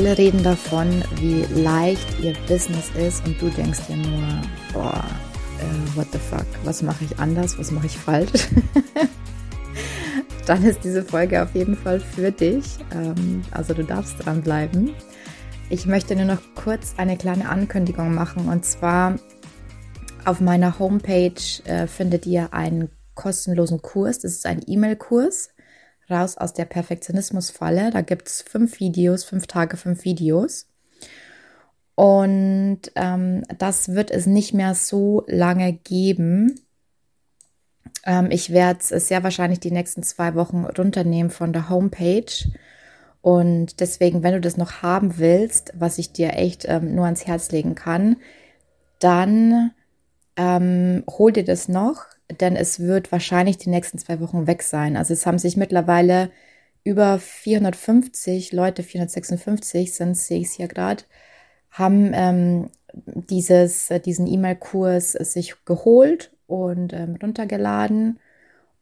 Alle reden davon, wie leicht ihr Business ist und du denkst dir nur, boah, äh, what the fuck, was mache ich anders, was mache ich falsch? Dann ist diese Folge auf jeden Fall für dich. Ähm, also du darfst dranbleiben. Ich möchte nur noch kurz eine kleine Ankündigung machen und zwar auf meiner Homepage äh, findet ihr einen kostenlosen Kurs. Das ist ein E-Mail-Kurs raus aus der Perfektionismusfalle. Da gibt es fünf Videos, fünf Tage, fünf Videos. Und ähm, das wird es nicht mehr so lange geben. Ähm, ich werde es sehr wahrscheinlich die nächsten zwei Wochen runternehmen von der Homepage. Und deswegen, wenn du das noch haben willst, was ich dir echt ähm, nur ans Herz legen kann, dann ähm, hol dir das noch denn es wird wahrscheinlich die nächsten zwei Wochen weg sein. Also es haben sich mittlerweile über 450 Leute, 456 sind sehe ich es hier gerade, haben ähm, dieses, äh, diesen E-Mail-Kurs sich geholt und ähm, runtergeladen.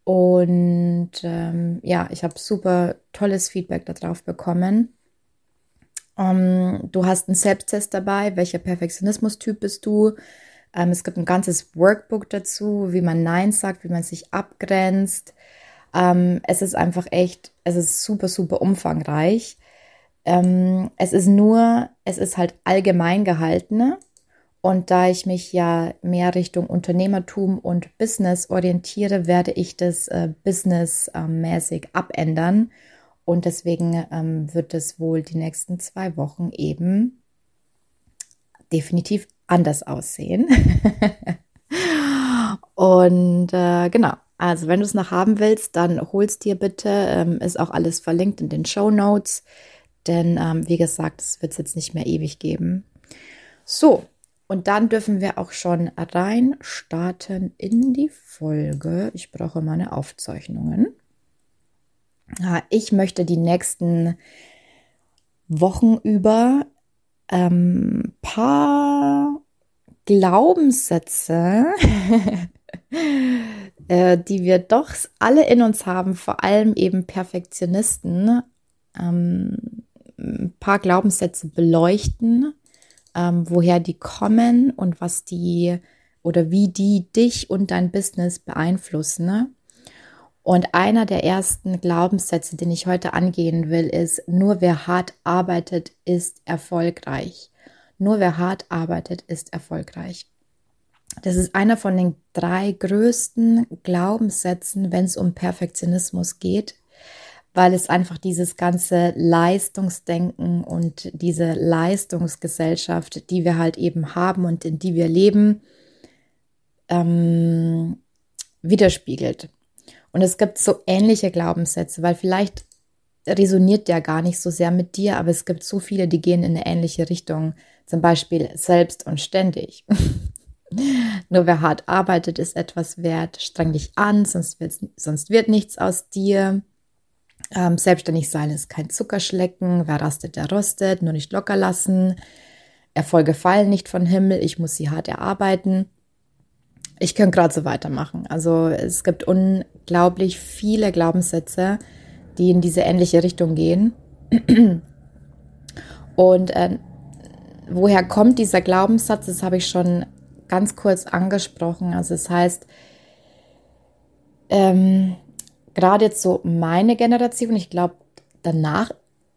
Und ähm, ja, ich habe super tolles Feedback darauf bekommen. Um, ähm, du hast einen Selbsttest dabei, welcher Perfektionismus-Typ bist du? Ähm, es gibt ein ganzes Workbook dazu, wie man Nein sagt, wie man sich abgrenzt. Ähm, es ist einfach echt, es ist super, super umfangreich. Ähm, es ist nur, es ist halt allgemein gehalten. Und da ich mich ja mehr Richtung Unternehmertum und Business orientiere, werde ich das äh, businessmäßig abändern. Und deswegen ähm, wird es wohl die nächsten zwei Wochen eben definitiv anders aussehen. und äh, genau, also wenn du es noch haben willst, dann holst dir bitte. Ähm, ist auch alles verlinkt in den Show Notes. Denn ähm, wie gesagt, es wird es jetzt nicht mehr ewig geben. So, und dann dürfen wir auch schon rein starten in die Folge. Ich brauche meine Aufzeichnungen. Ich möchte die nächsten Wochen über ähm, paar Glaubenssätze, äh, die wir doch alle in uns haben, vor allem eben Perfektionisten, ähm, ein paar Glaubenssätze beleuchten, ähm, woher die kommen und was die oder wie die dich und dein Business beeinflussen. Ne? Und einer der ersten Glaubenssätze, den ich heute angehen will, ist, nur wer hart arbeitet, ist erfolgreich. Nur wer hart arbeitet, ist erfolgreich. Das ist einer von den drei größten Glaubenssätzen, wenn es um Perfektionismus geht, weil es einfach dieses ganze Leistungsdenken und diese Leistungsgesellschaft, die wir halt eben haben und in die wir leben, ähm, widerspiegelt. Und es gibt so ähnliche Glaubenssätze, weil vielleicht resoniert der gar nicht so sehr mit dir, aber es gibt so viele, die gehen in eine ähnliche Richtung. Zum Beispiel selbst und ständig. Nur wer hart arbeitet, ist etwas wert. Streng dich an, sonst, sonst wird nichts aus dir. Ähm, selbstständig sein ist kein Zuckerschlecken. Wer rastet, der rostet. Nur nicht locker lassen. Erfolge fallen nicht von Himmel. Ich muss sie hart erarbeiten. Ich könnte gerade so weitermachen. Also es gibt unglaublich viele Glaubenssätze, die in diese ähnliche Richtung gehen. Und äh, woher kommt dieser Glaubenssatz? Das habe ich schon ganz kurz angesprochen. Also es das heißt, ähm, gerade jetzt so meine Generation, ich glaube, danach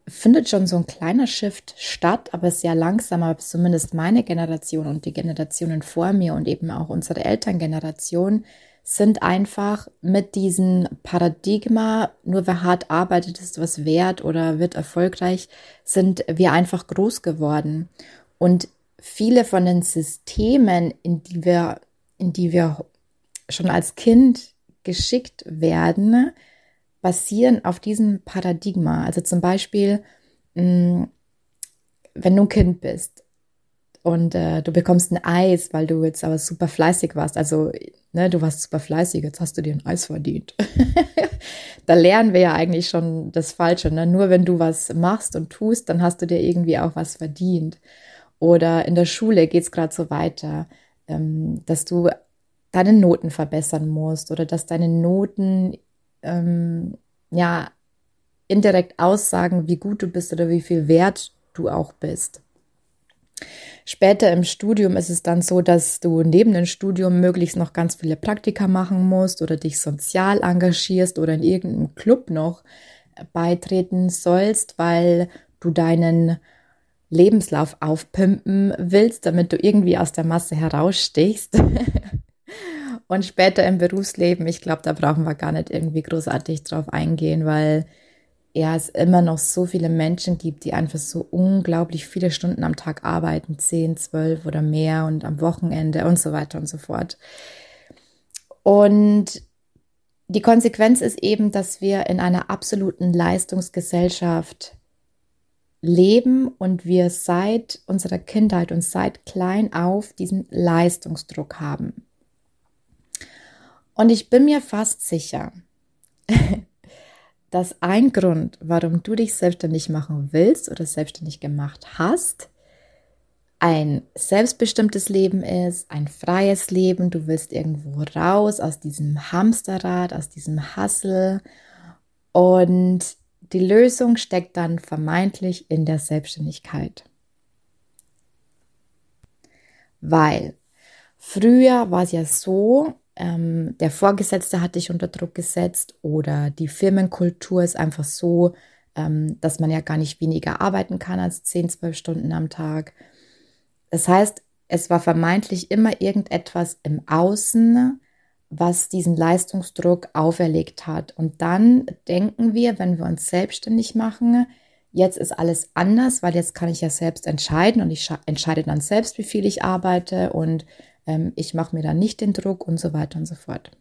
findet schon so ein kleiner Shift statt, aber sehr langsam, aber zumindest meine Generation und die Generationen vor mir und eben auch unsere Elterngeneration sind einfach mit diesem Paradigma, nur wer hart arbeitet, ist was wert oder wird erfolgreich, sind wir einfach groß geworden. Und viele von den Systemen, in die wir, in die wir schon als Kind geschickt werden, basieren auf diesem Paradigma. Also zum Beispiel, mm, wenn du ein Kind bist, und äh, du bekommst ein Eis, weil du jetzt aber super fleißig warst. Also, ne, du warst super fleißig, jetzt hast du dir ein Eis verdient. da lernen wir ja eigentlich schon das Falsche. Ne? Nur wenn du was machst und tust, dann hast du dir irgendwie auch was verdient. Oder in der Schule geht es gerade so weiter, ähm, dass du deine Noten verbessern musst oder dass deine Noten ähm, ja indirekt aussagen, wie gut du bist oder wie viel wert du auch bist. Später im Studium ist es dann so, dass du neben dem Studium möglichst noch ganz viele Praktika machen musst oder dich sozial engagierst oder in irgendeinem Club noch beitreten sollst, weil du deinen Lebenslauf aufpimpen willst, damit du irgendwie aus der Masse herausstichst. Und später im Berufsleben, ich glaube, da brauchen wir gar nicht irgendwie großartig drauf eingehen, weil ja, es immer noch so viele Menschen gibt, die einfach so unglaublich viele Stunden am Tag arbeiten, zehn, zwölf oder mehr und am Wochenende und so weiter und so fort. Und die Konsequenz ist eben, dass wir in einer absoluten Leistungsgesellschaft leben und wir seit unserer Kindheit und seit klein auf diesen Leistungsdruck haben. Und ich bin mir fast sicher, dass ein Grund, warum du dich selbstständig machen willst oder selbstständig gemacht hast, ein selbstbestimmtes Leben ist, ein freies Leben. Du willst irgendwo raus aus diesem Hamsterrad, aus diesem Hassel. Und die Lösung steckt dann vermeintlich in der Selbstständigkeit. Weil früher war es ja so, ähm, der Vorgesetzte hat dich unter Druck gesetzt oder die Firmenkultur ist einfach so, ähm, dass man ja gar nicht weniger arbeiten kann als 10, 12 Stunden am Tag. Das heißt, es war vermeintlich immer irgendetwas im Außen, was diesen Leistungsdruck auferlegt hat. Und dann denken wir, wenn wir uns selbstständig machen, jetzt ist alles anders, weil jetzt kann ich ja selbst entscheiden und ich entscheide dann selbst, wie viel ich arbeite und ähm, ich mache mir da nicht den Druck und so weiter und so fort.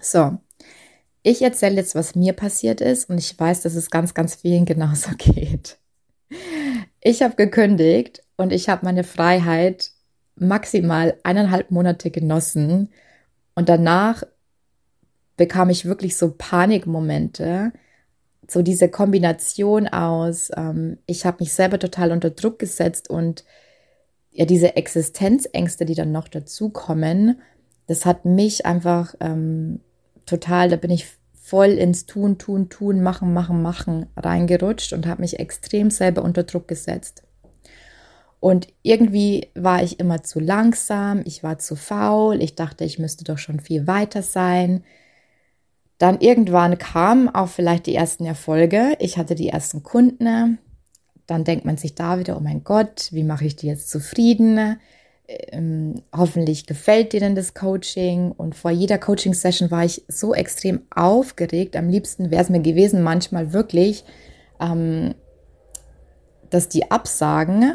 So, ich erzähle jetzt, was mir passiert ist und ich weiß, dass es ganz, ganz vielen genauso geht. Ich habe gekündigt und ich habe meine Freiheit maximal eineinhalb Monate genossen und danach bekam ich wirklich so Panikmomente, so diese Kombination aus, ähm, ich habe mich selber total unter Druck gesetzt und ja, diese Existenzängste, die dann noch dazukommen, das hat mich einfach ähm, total, da bin ich voll ins Tun, Tun, Tun, Machen, Machen, Machen reingerutscht und habe mich extrem selber unter Druck gesetzt. Und irgendwie war ich immer zu langsam, ich war zu faul, ich dachte, ich müsste doch schon viel weiter sein. Dann irgendwann kamen auch vielleicht die ersten Erfolge. Ich hatte die ersten Kunden, dann denkt man sich da wieder, oh mein Gott, wie mache ich die jetzt zufrieden? Ähm, hoffentlich gefällt dir denn das Coaching. Und vor jeder Coaching-Session war ich so extrem aufgeregt. Am liebsten wäre es mir gewesen, manchmal wirklich, ähm, dass die absagen,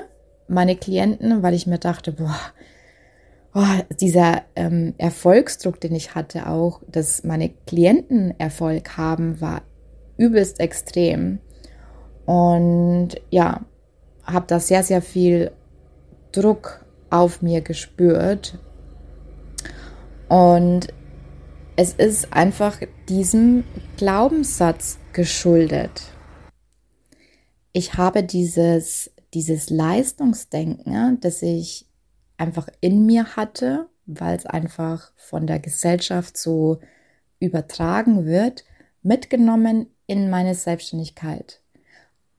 meine Klienten, weil ich mir dachte, boah, oh, dieser ähm, Erfolgsdruck, den ich hatte, auch, dass meine Klienten Erfolg haben, war übelst extrem. Und ja, habe da sehr, sehr viel Druck auf mir gespürt. Und es ist einfach diesem Glaubenssatz geschuldet. Ich habe dieses, dieses Leistungsdenken, das ich einfach in mir hatte, weil es einfach von der Gesellschaft so übertragen wird, mitgenommen in meine Selbstständigkeit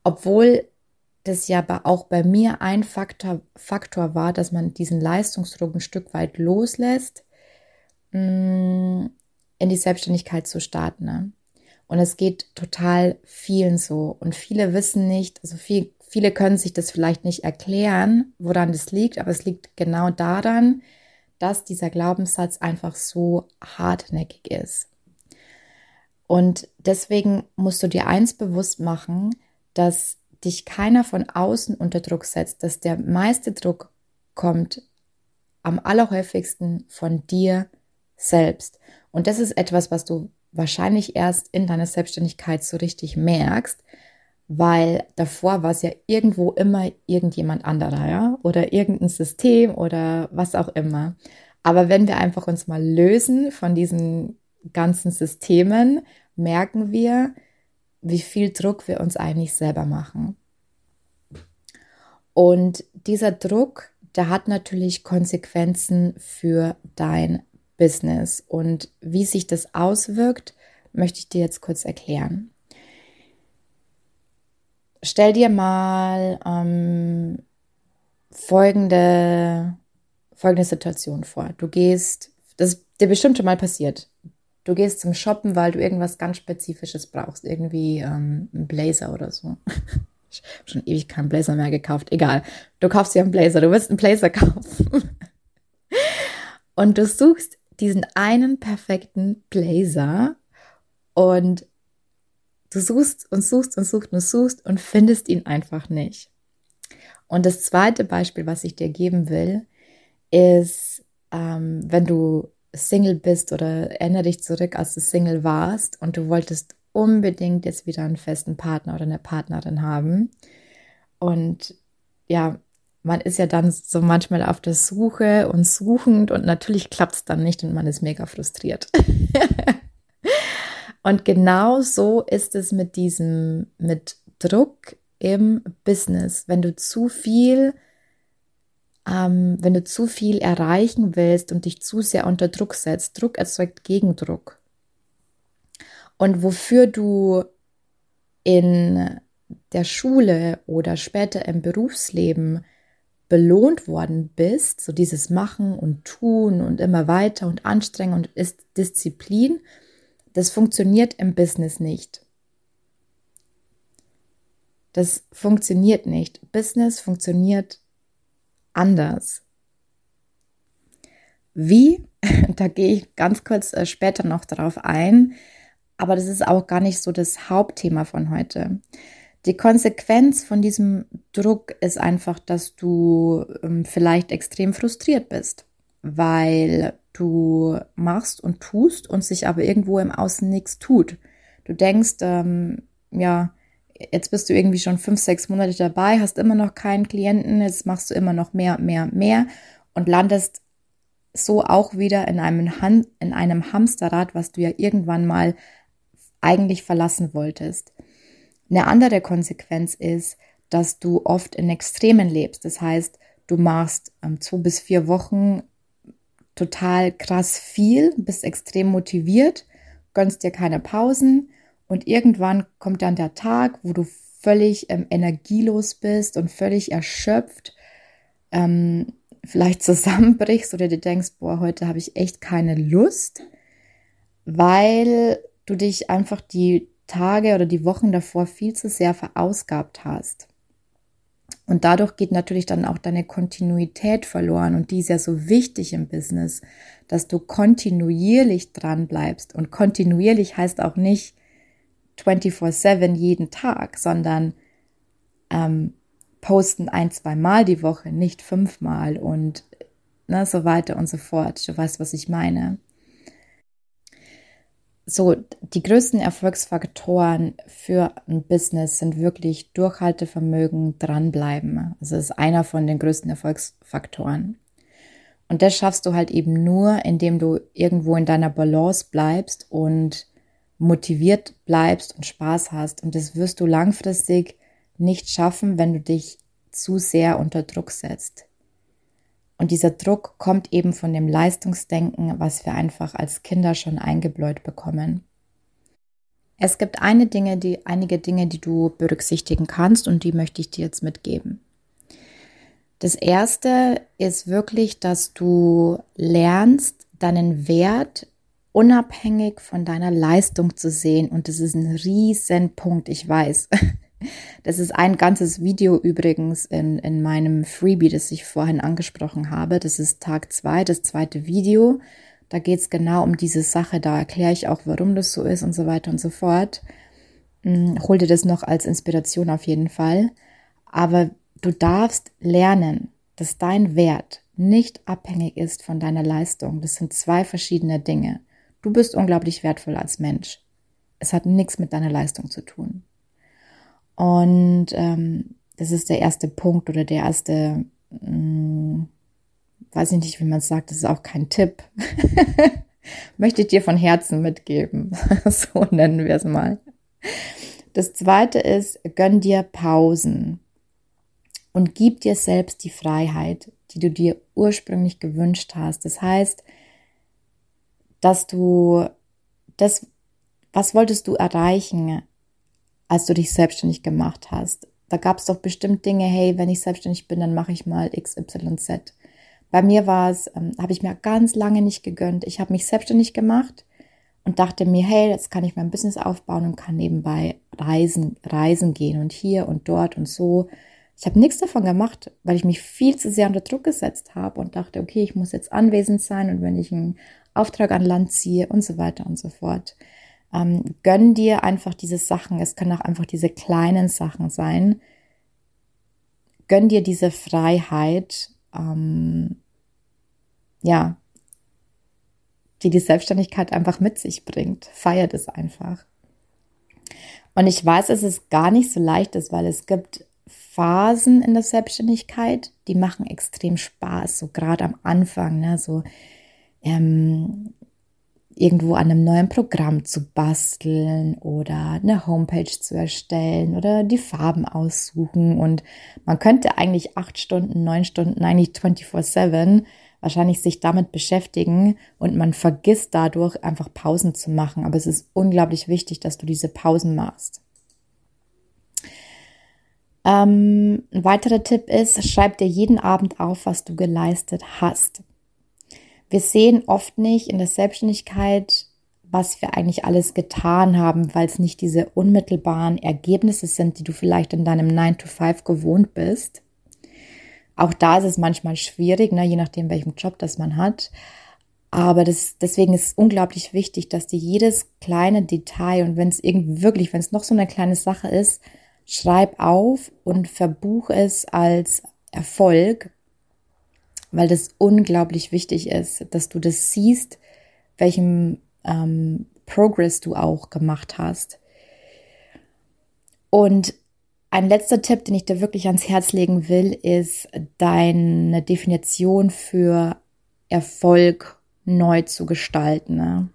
obwohl das ja auch bei mir ein Faktor, Faktor war, dass man diesen Leistungsdruck ein Stück weit loslässt, mm, in die Selbstständigkeit zu starten. Ne? Und es geht total vielen so. Und viele wissen nicht, also viel, viele können sich das vielleicht nicht erklären, woran das liegt, aber es liegt genau daran, dass dieser Glaubenssatz einfach so hartnäckig ist. Und deswegen musst du dir eins bewusst machen, dass dich keiner von außen unter Druck setzt, dass der meiste Druck kommt am allerhäufigsten von dir selbst. Und das ist etwas, was du wahrscheinlich erst in deiner Selbstständigkeit so richtig merkst, weil davor war es ja irgendwo immer irgendjemand anderer, ja, oder irgendein System oder was auch immer. Aber wenn wir einfach uns mal lösen von diesen ganzen Systemen, merken wir, wie viel Druck wir uns eigentlich selber machen. Und dieser Druck, der hat natürlich Konsequenzen für dein Business. Und wie sich das auswirkt, möchte ich dir jetzt kurz erklären. Stell dir mal ähm, folgende, folgende Situation vor. Du gehst, das ist dir bestimmt schon mal passiert. Du gehst zum Shoppen, weil du irgendwas ganz Spezifisches brauchst. Irgendwie ähm, ein Blazer oder so. Ich habe schon ewig keinen Blazer mehr gekauft. Egal. Du kaufst dir einen Blazer. Du willst einen Blazer kaufen. Und du suchst diesen einen perfekten Blazer und du suchst und suchst und suchst und suchst und findest ihn einfach nicht. Und das zweite Beispiel, was ich dir geben will, ist, ähm, wenn du Single bist oder erinnere dich zurück, als du Single warst und du wolltest unbedingt jetzt wieder einen festen Partner oder eine Partnerin haben. Und ja, man ist ja dann so manchmal auf der Suche und suchend und natürlich klappt es dann nicht und man ist mega frustriert. und genau so ist es mit diesem, mit Druck im Business. Wenn du zu viel, ähm, wenn du zu viel erreichen willst und dich zu sehr unter Druck setzt, Druck erzeugt Gegendruck. Und wofür du in der Schule oder später im Berufsleben belohnt worden bist, so dieses Machen und Tun und immer weiter und Anstrengung und ist Disziplin, das funktioniert im Business nicht. Das funktioniert nicht. Business funktioniert anders. Wie? Da gehe ich ganz kurz äh, später noch darauf ein. Aber das ist auch gar nicht so das Hauptthema von heute. Die Konsequenz von diesem Druck ist einfach, dass du ähm, vielleicht extrem frustriert bist, weil du machst und tust und sich aber irgendwo im Außen nichts tut. Du denkst, ähm, ja, jetzt bist du irgendwie schon fünf, sechs Monate dabei, hast immer noch keinen Klienten, jetzt machst du immer noch mehr, mehr, mehr und landest so auch wieder in einem, Han in einem Hamsterrad, was du ja irgendwann mal eigentlich verlassen wolltest. Eine andere Konsequenz ist, dass du oft in Extremen lebst. Das heißt, du machst ähm, zwei bis vier Wochen total krass viel, bist extrem motiviert, gönnst dir keine Pausen und irgendwann kommt dann der Tag, wo du völlig ähm, energielos bist und völlig erschöpft, ähm, vielleicht zusammenbrichst oder dir denkst, boah, heute habe ich echt keine Lust, weil du dich einfach die Tage oder die Wochen davor viel zu sehr verausgabt hast. Und dadurch geht natürlich dann auch deine Kontinuität verloren und die ist ja so wichtig im Business, dass du kontinuierlich dran bleibst. Und kontinuierlich heißt auch nicht 24/7 jeden Tag, sondern ähm, posten ein, zwei Mal die Woche, nicht fünfmal und ne, so weiter und so fort. Du weißt, was ich meine so die größten Erfolgsfaktoren für ein Business sind wirklich Durchhaltevermögen, dranbleiben. Das ist einer von den größten Erfolgsfaktoren. Und das schaffst du halt eben nur, indem du irgendwo in deiner Balance bleibst und motiviert bleibst und Spaß hast. Und das wirst du langfristig nicht schaffen, wenn du dich zu sehr unter Druck setzt. Und dieser Druck kommt eben von dem Leistungsdenken, was wir einfach als Kinder schon eingebläut bekommen. Es gibt eine Dinge, die, einige Dinge, die du berücksichtigen kannst und die möchte ich dir jetzt mitgeben. Das erste ist wirklich, dass du lernst, deinen Wert unabhängig von deiner Leistung zu sehen. Und das ist ein riesen Punkt, ich weiß. Das ist ein ganzes Video übrigens in, in meinem Freebie, das ich vorhin angesprochen habe. Das ist Tag zwei, das zweite Video. Da geht es genau um diese Sache. Da erkläre ich auch, warum das so ist und so weiter und so fort. Hm, hol dir das noch als Inspiration auf jeden Fall. Aber du darfst lernen, dass dein Wert nicht abhängig ist von deiner Leistung. Das sind zwei verschiedene Dinge. Du bist unglaublich wertvoll als Mensch. Es hat nichts mit deiner Leistung zu tun. Und ähm, das ist der erste Punkt oder der erste, mh, hm, weiß ich nicht, wie man es sagt, das ist auch kein Tipp. Möchte ich dir von Herzen mitgeben. so nennen wir es mal. Das zweite ist, gönn dir Pausen und gib dir selbst die Freiheit, die du dir ursprünglich gewünscht hast. Das heißt, dass du das, was wolltest du erreichen, als du dich selbstständig gemacht hast? Da gab es doch bestimmt Dinge, hey, wenn ich selbstständig bin, dann mache ich mal XYZ. Bei mir war es, ähm, habe ich mir ganz lange nicht gegönnt. Ich habe mich selbstständig gemacht und dachte mir, hey, jetzt kann ich mein Business aufbauen und kann nebenbei reisen, reisen gehen und hier und dort und so. Ich habe nichts davon gemacht, weil ich mich viel zu sehr unter Druck gesetzt habe und dachte, okay, ich muss jetzt anwesend sein und wenn ich einen Auftrag an Land ziehe und so weiter und so fort. Ähm, gönn dir einfach diese Sachen. Es können auch einfach diese kleinen Sachen sein. Gönn dir diese Freiheit, ähm, ja, die die Selbstständigkeit einfach mit sich bringt. Feiert es einfach. Und ich weiß, dass es gar nicht so leicht ist, weil es gibt Phasen in der Selbstständigkeit, die machen extrem Spaß, so gerade am Anfang, ne, so ähm, irgendwo an einem neuen Programm zu basteln oder eine Homepage zu erstellen oder die Farben aussuchen. Und man könnte eigentlich acht Stunden, neun Stunden, eigentlich 24-7 wahrscheinlich sich damit beschäftigen und man vergisst dadurch einfach Pausen zu machen. Aber es ist unglaublich wichtig, dass du diese Pausen machst. Ähm, ein weiterer Tipp ist, schreib dir jeden Abend auf, was du geleistet hast. Wir sehen oft nicht in der Selbstständigkeit, was wir eigentlich alles getan haben, weil es nicht diese unmittelbaren Ergebnisse sind, die du vielleicht in deinem 9 to 5 gewohnt bist. Auch da ist es manchmal schwierig, ne, je nachdem, welchen Job das man hat. Aber das, deswegen ist es unglaublich wichtig, dass dir jedes kleine Detail und wenn es irgendwie wirklich, wenn es noch so eine kleine Sache ist, schreib auf und verbuch es als Erfolg weil das unglaublich wichtig ist, dass du das siehst, welchem ähm, Progress du auch gemacht hast. Und ein letzter Tipp, den ich dir wirklich ans Herz legen will, ist deine Definition für Erfolg neu zu gestalten. Ne?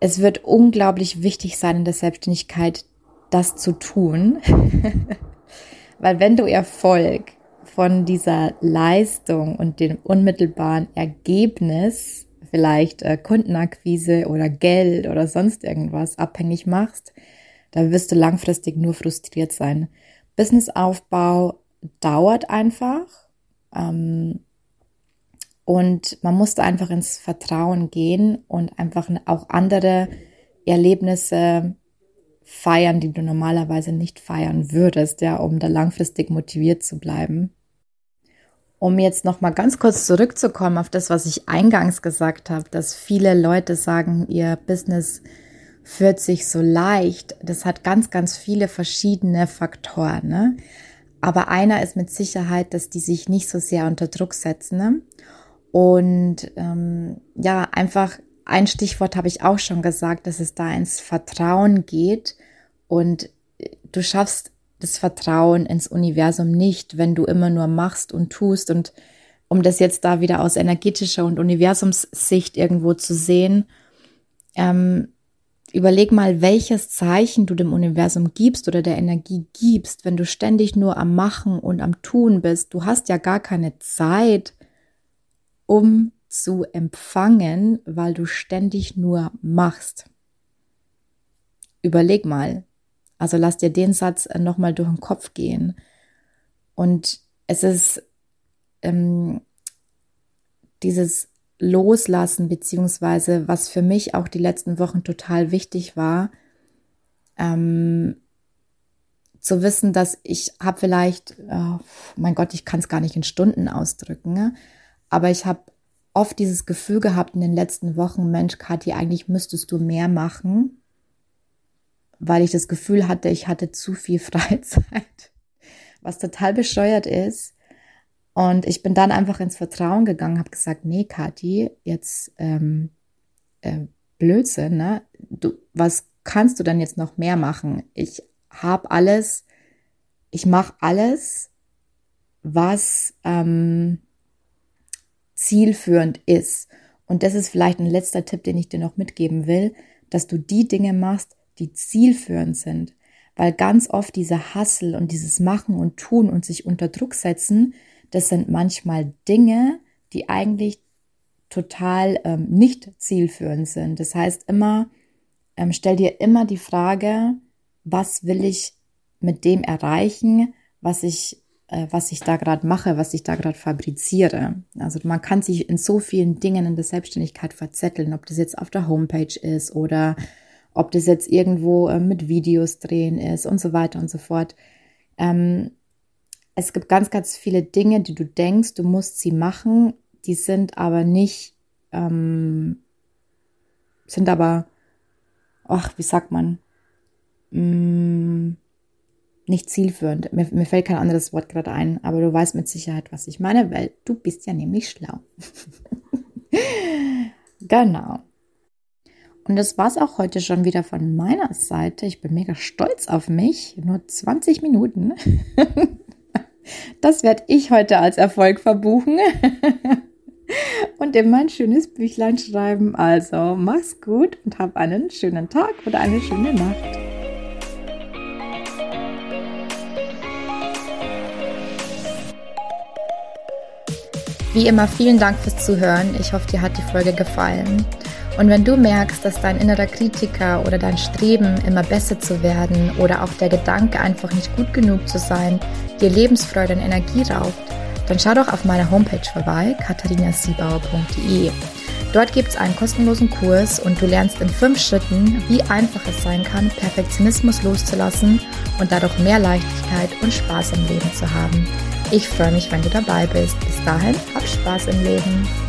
Es wird unglaublich wichtig sein in der Selbstständigkeit, das zu tun, weil wenn du Erfolg von dieser Leistung und dem unmittelbaren Ergebnis, vielleicht äh, Kundenakquise oder Geld oder sonst irgendwas abhängig machst, da wirst du langfristig nur frustriert sein. Businessaufbau dauert einfach ähm, und man muss da einfach ins Vertrauen gehen und einfach auch andere Erlebnisse feiern, die du normalerweise nicht feiern würdest, ja, um da langfristig motiviert zu bleiben. Um jetzt noch mal ganz kurz zurückzukommen auf das, was ich eingangs gesagt habe, dass viele Leute sagen, ihr Business führt sich so leicht. Das hat ganz, ganz viele verschiedene Faktoren. Ne? Aber einer ist mit Sicherheit, dass die sich nicht so sehr unter Druck setzen. Ne? Und ähm, ja, einfach ein Stichwort habe ich auch schon gesagt, dass es da ins Vertrauen geht und du schaffst das Vertrauen ins Universum nicht, wenn du immer nur machst und tust. Und um das jetzt da wieder aus energetischer und Universumssicht irgendwo zu sehen, ähm, überleg mal, welches Zeichen du dem Universum gibst oder der Energie gibst, wenn du ständig nur am Machen und am Tun bist. Du hast ja gar keine Zeit, um zu empfangen, weil du ständig nur machst. Überleg mal, also lass dir den Satz äh, nochmal durch den Kopf gehen. Und es ist ähm, dieses Loslassen, beziehungsweise was für mich auch die letzten Wochen total wichtig war, ähm, zu wissen, dass ich habe vielleicht, oh mein Gott, ich kann es gar nicht in Stunden ausdrücken, ne? aber ich habe oft dieses Gefühl gehabt in den letzten Wochen, Mensch, Kathi, eigentlich müsstest du mehr machen weil ich das Gefühl hatte, ich hatte zu viel Freizeit, was total bescheuert ist. Und ich bin dann einfach ins Vertrauen gegangen, habe gesagt, nee, Kathi, jetzt ähm, äh, Blödsinn, ne? Du, was kannst du denn jetzt noch mehr machen? Ich habe alles, ich mache alles, was ähm, zielführend ist. Und das ist vielleicht ein letzter Tipp, den ich dir noch mitgeben will, dass du die Dinge machst, die zielführend sind. Weil ganz oft dieser Hassel und dieses Machen und Tun und sich unter Druck setzen, das sind manchmal Dinge, die eigentlich total ähm, nicht zielführend sind. Das heißt immer, ähm, stell dir immer die Frage, was will ich mit dem erreichen, was ich, äh, was ich da gerade mache, was ich da gerade fabriziere. Also man kann sich in so vielen Dingen in der Selbstständigkeit verzetteln, ob das jetzt auf der Homepage ist oder ob das jetzt irgendwo äh, mit Videos drehen ist und so weiter und so fort. Ähm, es gibt ganz, ganz viele Dinge, die du denkst, du musst sie machen, die sind aber nicht, ähm, sind aber, ach, wie sagt man, mm, nicht zielführend. Mir, mir fällt kein anderes Wort gerade ein, aber du weißt mit Sicherheit, was ich meine, weil du bist ja nämlich schlau. genau. Und das war's auch heute schon wieder von meiner Seite. Ich bin mega stolz auf mich. Nur 20 Minuten. Das werde ich heute als Erfolg verbuchen. und immer ein schönes Büchlein schreiben. Also mach's gut und hab einen schönen Tag oder eine schöne Nacht. Wie immer, vielen Dank fürs Zuhören. Ich hoffe, dir hat die Folge gefallen. Und wenn du merkst, dass dein innerer Kritiker oder dein Streben, immer besser zu werden oder auch der Gedanke, einfach nicht gut genug zu sein, dir Lebensfreude und Energie raubt, dann schau doch auf meiner Homepage vorbei, katharinasiebauer.de. Dort gibt es einen kostenlosen Kurs und du lernst in fünf Schritten, wie einfach es sein kann, Perfektionismus loszulassen und dadurch mehr Leichtigkeit und Spaß im Leben zu haben. Ich freue mich, wenn du dabei bist. Bis dahin, hab Spaß im Leben.